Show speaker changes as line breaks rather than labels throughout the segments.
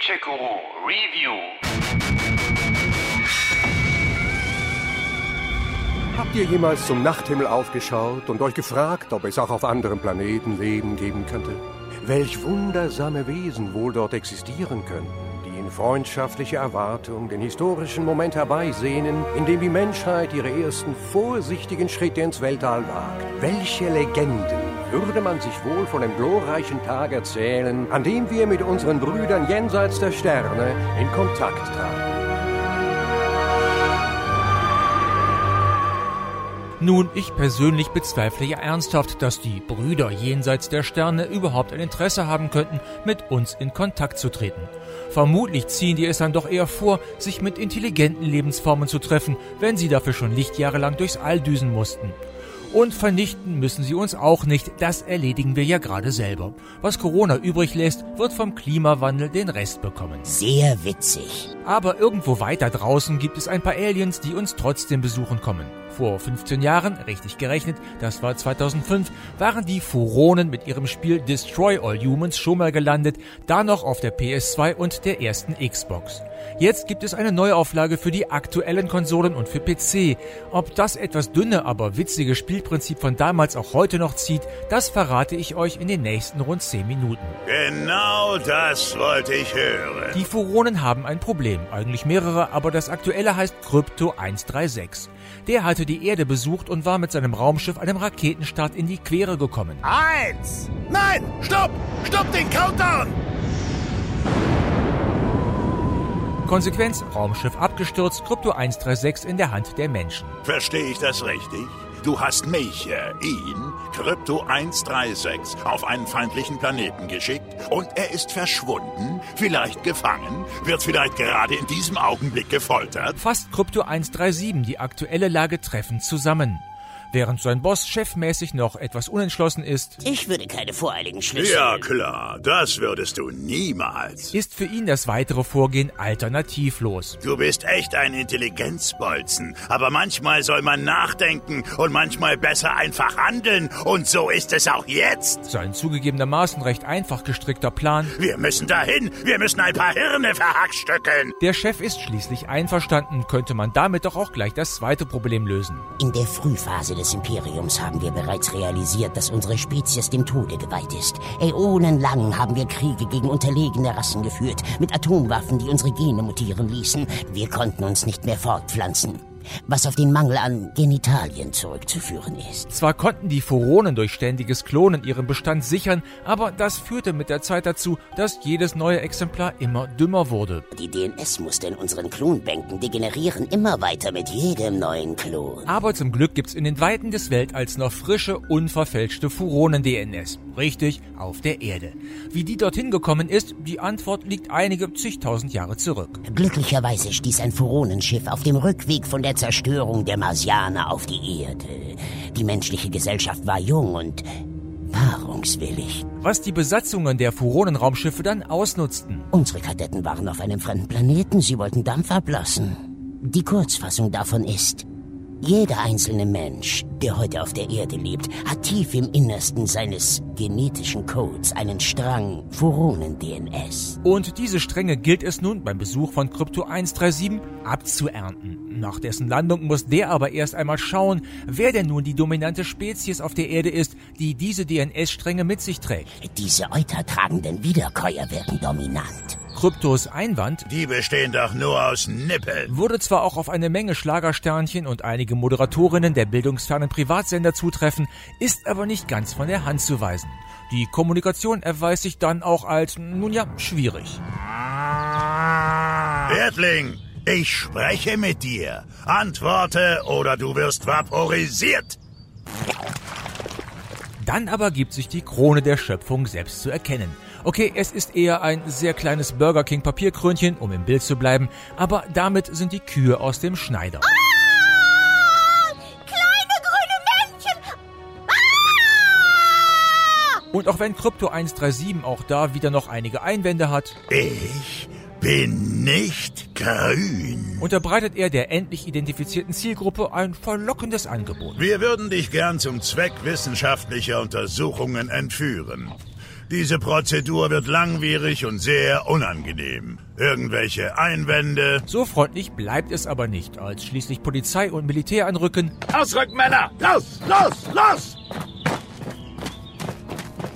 Feature-Guru Review.
Habt ihr jemals zum Nachthimmel aufgeschaut und euch gefragt, ob es auch auf anderen Planeten Leben geben könnte? Welch wundersame Wesen wohl dort existieren könnten, die in freundschaftlicher Erwartung den historischen Moment herbeisehnen, in dem die Menschheit ihre ersten vorsichtigen Schritte ins Weltall wagt. Welche Legenden würde man sich wohl von dem glorreichen Tag erzählen, an dem wir mit unseren Brüdern jenseits der Sterne in Kontakt traten?
Nun, ich persönlich bezweifle ja ernsthaft, dass die Brüder jenseits der Sterne überhaupt ein Interesse haben könnten, mit uns in Kontakt zu treten. Vermutlich ziehen die es dann doch eher vor, sich mit intelligenten Lebensformen zu treffen, wenn sie dafür schon Lichtjahre lang durchs All düsen mussten. Und vernichten müssen sie uns auch nicht, das erledigen wir ja gerade selber. Was Corona übrig lässt, wird vom Klimawandel den Rest bekommen.
Sehr witzig.
Aber irgendwo weiter draußen gibt es ein paar Aliens, die uns trotzdem besuchen kommen. Vor 15 Jahren, richtig gerechnet, das war 2005, waren die Furonen mit ihrem Spiel Destroy All Humans schon mal gelandet, da noch auf der PS2 und der ersten Xbox. Jetzt gibt es eine Neuauflage für die aktuellen Konsolen und für PC. Ob das etwas dünne, aber witzige Spielprinzip von damals auch heute noch zieht, das verrate ich euch in den nächsten rund 10 Minuten.
Genau das wollte ich hören.
Die Furonen haben ein Problem, eigentlich mehrere, aber das aktuelle heißt Krypto 136. Der hatte die Erde besucht und war mit seinem Raumschiff einem Raketenstart in die Quere gekommen.
Eins! Nein! Stopp! Stopp den Countdown!
Konsequenz, Raumschiff abgestürzt, Krypto 136 in der Hand der Menschen.
Verstehe ich das richtig? Du hast mich, äh, ihn, Krypto 136, auf einen feindlichen Planeten geschickt und er ist verschwunden, vielleicht gefangen, wird vielleicht gerade in diesem Augenblick gefoltert.
Fasst Krypto 137 die aktuelle Lage treffend zusammen. Während sein Boss chefmäßig noch etwas unentschlossen ist,
Ich würde keine voreiligen Schlüsse.
Ja, klar, das würdest du niemals.
ist für ihn das weitere Vorgehen alternativlos.
Du bist echt ein Intelligenzbolzen, aber manchmal soll man nachdenken und manchmal besser einfach handeln und so ist es auch jetzt.
Sein zugegebenermaßen recht einfach gestrickter Plan.
Wir müssen dahin, wir müssen ein paar Hirne verhackstückeln.
Der Chef ist schließlich einverstanden, könnte man damit doch auch gleich das zweite Problem lösen.
In der Frühphase des Imperiums haben wir bereits realisiert, dass unsere Spezies dem Tode geweiht ist. Äonenlang haben wir Kriege gegen unterlegene Rassen geführt, mit Atomwaffen, die unsere Gene mutieren ließen. Wir konnten uns nicht mehr fortpflanzen. Was auf den Mangel an Genitalien zurückzuführen ist.
Zwar konnten die Furonen durch ständiges Klonen ihren Bestand sichern, aber das führte mit der Zeit dazu, dass jedes neue Exemplar immer dümmer wurde.
Die DNS-Muster in unseren Klonbänken degenerieren immer weiter mit jedem neuen Klon.
Aber zum Glück gibt's in den Weiten des Weltalls noch frische, unverfälschte Furonen-DNS. Richtig, auf der Erde. Wie die dorthin gekommen ist, die Antwort liegt einige zigtausend Jahre zurück.
Glücklicherweise stieß ein Furonenschiff auf dem Rückweg von der Zerstörung der Marsianer auf die Erde. Die menschliche Gesellschaft war jung und paarungswillig.
Was die Besatzungen der Furonenraumschiffe dann ausnutzten.
Unsere Kadetten waren auf einem fremden Planeten, sie wollten Dampf ablassen. Die Kurzfassung davon ist, jeder einzelne Mensch, der heute auf der Erde lebt, hat tief im Innersten seines genetischen Codes einen Strang Furonen-DNS.
Und diese Stränge gilt es nun beim Besuch von Krypto 137 abzuernten. Nach dessen Landung muss der aber erst einmal schauen, wer denn nun die dominante Spezies auf der Erde ist, die diese DNS-Stränge mit sich trägt.
Diese eutertragenden Wiederkäuer werden dominant.
Kryptos Einwand
Die bestehen doch nur aus Nippeln.
würde zwar auch auf eine Menge Schlagersternchen und einige Moderatorinnen der bildungsfernen Privatsender zutreffen, ist aber nicht ganz von der Hand zu weisen. Die Kommunikation erweist sich dann auch als, nun ja, schwierig.
Erdling, ich spreche mit dir. Antworte oder du wirst vaporisiert.
Dann aber gibt sich die Krone der Schöpfung selbst zu erkennen. Okay, es ist eher ein sehr kleines Burger King Papierkrönchen, um im Bild zu bleiben, aber damit sind die Kühe aus dem Schneider.
Kleine grüne Männchen!
Und auch wenn Krypto 137 auch da wieder noch einige Einwände hat,
Ich bin nicht grün.
unterbreitet er der endlich identifizierten Zielgruppe ein verlockendes Angebot.
Wir würden dich gern zum Zweck wissenschaftlicher Untersuchungen entführen. Diese Prozedur wird langwierig und sehr unangenehm. Irgendwelche Einwände?
So freundlich bleibt es aber nicht, als schließlich Polizei und Militär anrücken.
Ausrücken, Männer! Los, los, los!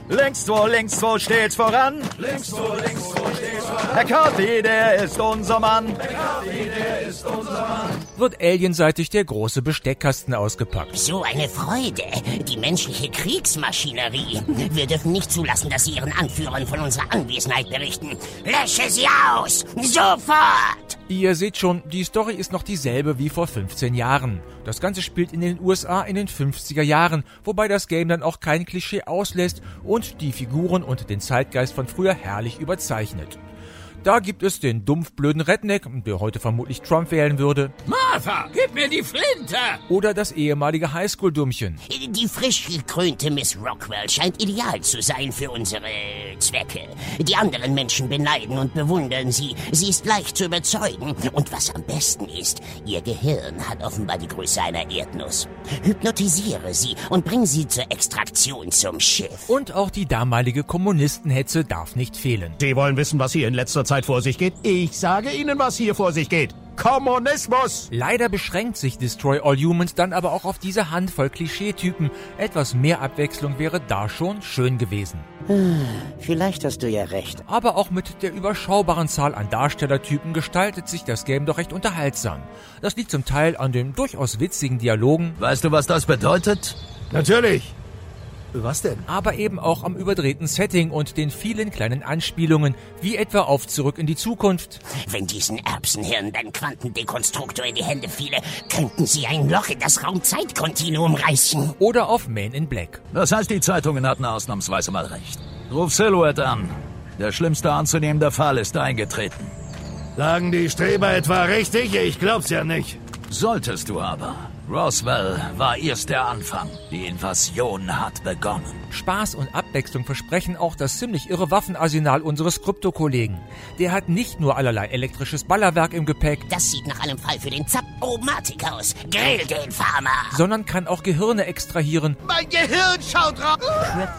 Links wo, links wo steht's voran. Links wo, links wo steht's voran. Herr Carthy, der ist unser Mann. Herr Carthy, der
ist unser Mann. Wird alienseitig der große Besteckkasten ausgepackt.
So eine Freude. Die menschliche Kriegsmaschinerie. Wir dürfen nicht zulassen, dass Sie Ihren Anführern von unserer Anwesenheit berichten. Lösche sie aus! Sofort!
Ihr seht schon, die Story ist noch dieselbe wie vor 15 Jahren. Das Ganze spielt in den USA in den 50er Jahren, wobei das Game dann auch kein Klischee auslässt und die Figuren und den Zeitgeist von früher herrlich überzeichnet. Da gibt es den dumpfblöden Redneck, der heute vermutlich Trump wählen würde.
Martha, gib mir die Flinte!
Oder das ehemalige Highschool-Dummchen.
Die frisch gekrönte Miss Rockwell scheint ideal zu sein für unsere Zwecke. Die anderen Menschen beneiden und bewundern sie. Sie ist leicht zu überzeugen. Und was am besten ist, ihr Gehirn hat offenbar die Größe einer Erdnuss. Hypnotisiere sie und bring sie zur Extraktion zum Schiff.
Und auch die damalige Kommunistenhetze darf nicht fehlen.
Sie wollen wissen, was hier in letzter Zeit Zeit vor sich geht? Ich sage Ihnen, was hier vor sich geht. Kommunismus!
Leider beschränkt sich Destroy All Humans dann aber auch auf diese Handvoll Klischeetypen. Etwas mehr Abwechslung wäre da schon schön gewesen.
Vielleicht hast du ja recht.
Aber auch mit der überschaubaren Zahl an Darstellertypen gestaltet sich das Game doch recht unterhaltsam. Das liegt zum Teil an den durchaus witzigen Dialogen.
Weißt du, was das bedeutet?
Natürlich. Was denn?
Aber eben auch am überdrehten Setting und den vielen kleinen Anspielungen, wie etwa auf Zurück in die Zukunft.
Wenn diesen Erbsenhirn dein Quantendekonstruktor in die Hände fiele, könnten sie ein Loch in das Raumzeitkontinuum reißen.
Oder auf Man in Black.
Das heißt, die Zeitungen hatten ausnahmsweise mal recht. Ruf Silhouette an. Der schlimmste anzunehmende Fall ist eingetreten.
Lagen die Streber etwa richtig? Ich glaub's ja nicht.
Solltest du aber. Roswell war erst der Anfang. Die Invasion hat begonnen.
Spaß und Abwechslung versprechen auch das ziemlich irre Waffenarsenal unseres Krypto-Kollegen. Der hat nicht nur allerlei elektrisches Ballerwerk im Gepäck.
Das sieht nach einem Fall für den Zap-O-Matik aus. Grill den Farmer.
Sondern kann auch Gehirne extrahieren.
Mein Gehirn schaut raus.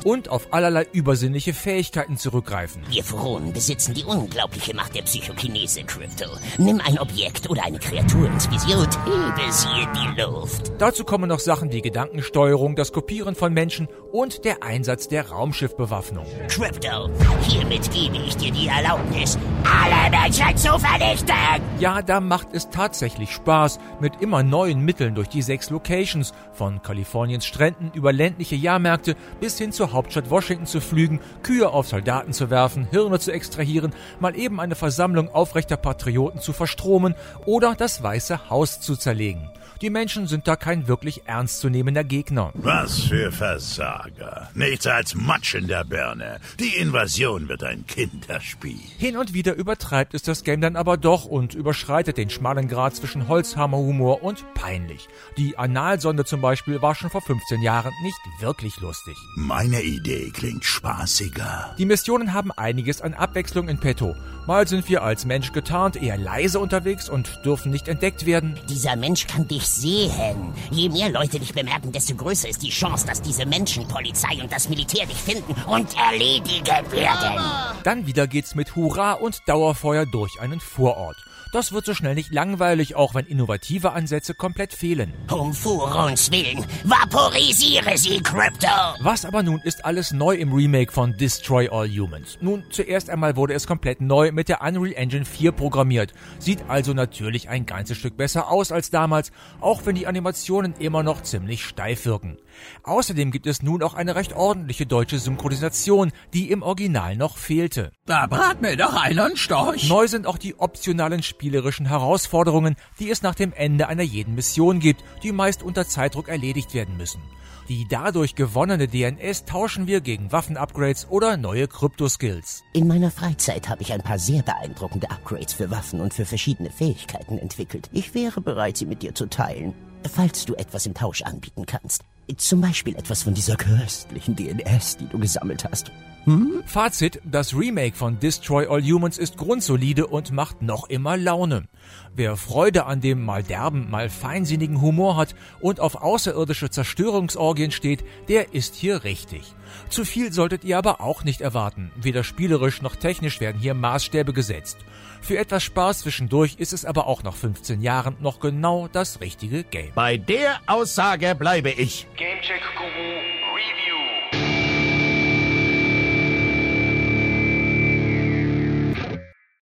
Und auf allerlei übersinnliche Fähigkeiten zurückgreifen.
Wir Furonen besitzen die unglaubliche Macht der Psychokinese, Crypto. Nimm ein Objekt oder eine Kreatur ins Visier und hebe sie in die Luft.
Dazu kommen noch Sachen wie Gedankensteuerung, das Kopieren von Menschen und der Einsatz der Raumschiffbewaffnung.
Crypto, hiermit gebe ich dir die Erlaubnis, alle Menschen zu vernichten!
Ja, da macht es tatsächlich Spaß, mit immer neuen Mitteln durch die sechs Locations, von Kaliforniens Stränden über ländliche Jahrmärkte bis hin zur Hauptstadt Washington zu flügen, Kühe auf Soldaten zu werfen, Hirne zu extrahieren, mal eben eine Versammlung aufrechter Patrioten zu verstromen oder das Weiße Haus zu zerlegen. Die Menschen sind da kein wirklich ernstzunehmender Gegner.
Was für Versager. Nichts als Matsch in der Birne. Die Invasion wird ein Kinderspiel.
Hin und wieder übertreibt es das Game dann aber doch und überschreitet den schmalen Grad zwischen Holzhammerhumor und peinlich. Die Analsonde zum Beispiel war schon vor 15 Jahren nicht wirklich lustig.
Meine Idee klingt spaßiger.
Die Missionen haben einiges an Abwechslung in petto. Mal sind wir als Mensch getarnt eher leise unterwegs und dürfen nicht entdeckt werden.
Dieser Mensch kann dich sehen. Je mehr Leute dich bemerken, desto größer ist die Chance, dass diese Menschen, Polizei und das Militär dich finden und erledigen werden.
Dann wieder geht's mit Hurra und Dauerfeuer durch einen Vorort. Das wird so schnell nicht langweilig, auch wenn innovative Ansätze komplett fehlen.
Um Furons Willen, vaporisiere sie, Crypto!
Was aber nun ist alles neu im Remake von Destroy All Humans? Nun, zuerst einmal wurde es komplett neu mit der Unreal Engine 4 programmiert. Sieht also natürlich ein ganzes Stück besser aus als damals, auch wenn die Animationen immer noch ziemlich steif wirken. Außerdem gibt es nun auch eine recht ordentliche deutsche Synchronisation, die im Original noch fehlte.
Da brat mir doch einen Storch.
Neu sind auch die optionalen spielerischen Herausforderungen, die es nach dem Ende einer jeden Mission gibt, die meist unter Zeitdruck erledigt werden müssen. Die dadurch gewonnene DNS tauschen wir gegen Waffenupgrades oder neue Kryptoskills.
In meiner Freizeit habe ich ein paar sehr beeindruckende Upgrades für Waffen und für verschiedene Fähigkeiten entwickelt. Ich wäre bereit, sie mit dir zu teilen, falls du etwas im Tausch anbieten kannst. Zum Beispiel etwas von dieser köstlichen DNS, die du gesammelt hast.
Hm? Fazit, das Remake von Destroy All Humans ist grundsolide und macht noch immer Laune. Wer Freude an dem mal derben, mal feinsinnigen Humor hat und auf außerirdische Zerstörungsorgien steht, der ist hier richtig. Zu viel solltet ihr aber auch nicht erwarten. Weder spielerisch noch technisch werden hier Maßstäbe gesetzt. Für etwas Spaß zwischendurch ist es aber auch nach 15 Jahren noch genau das richtige Game.
Bei der Aussage bleibe ich.
Gamecheck Guru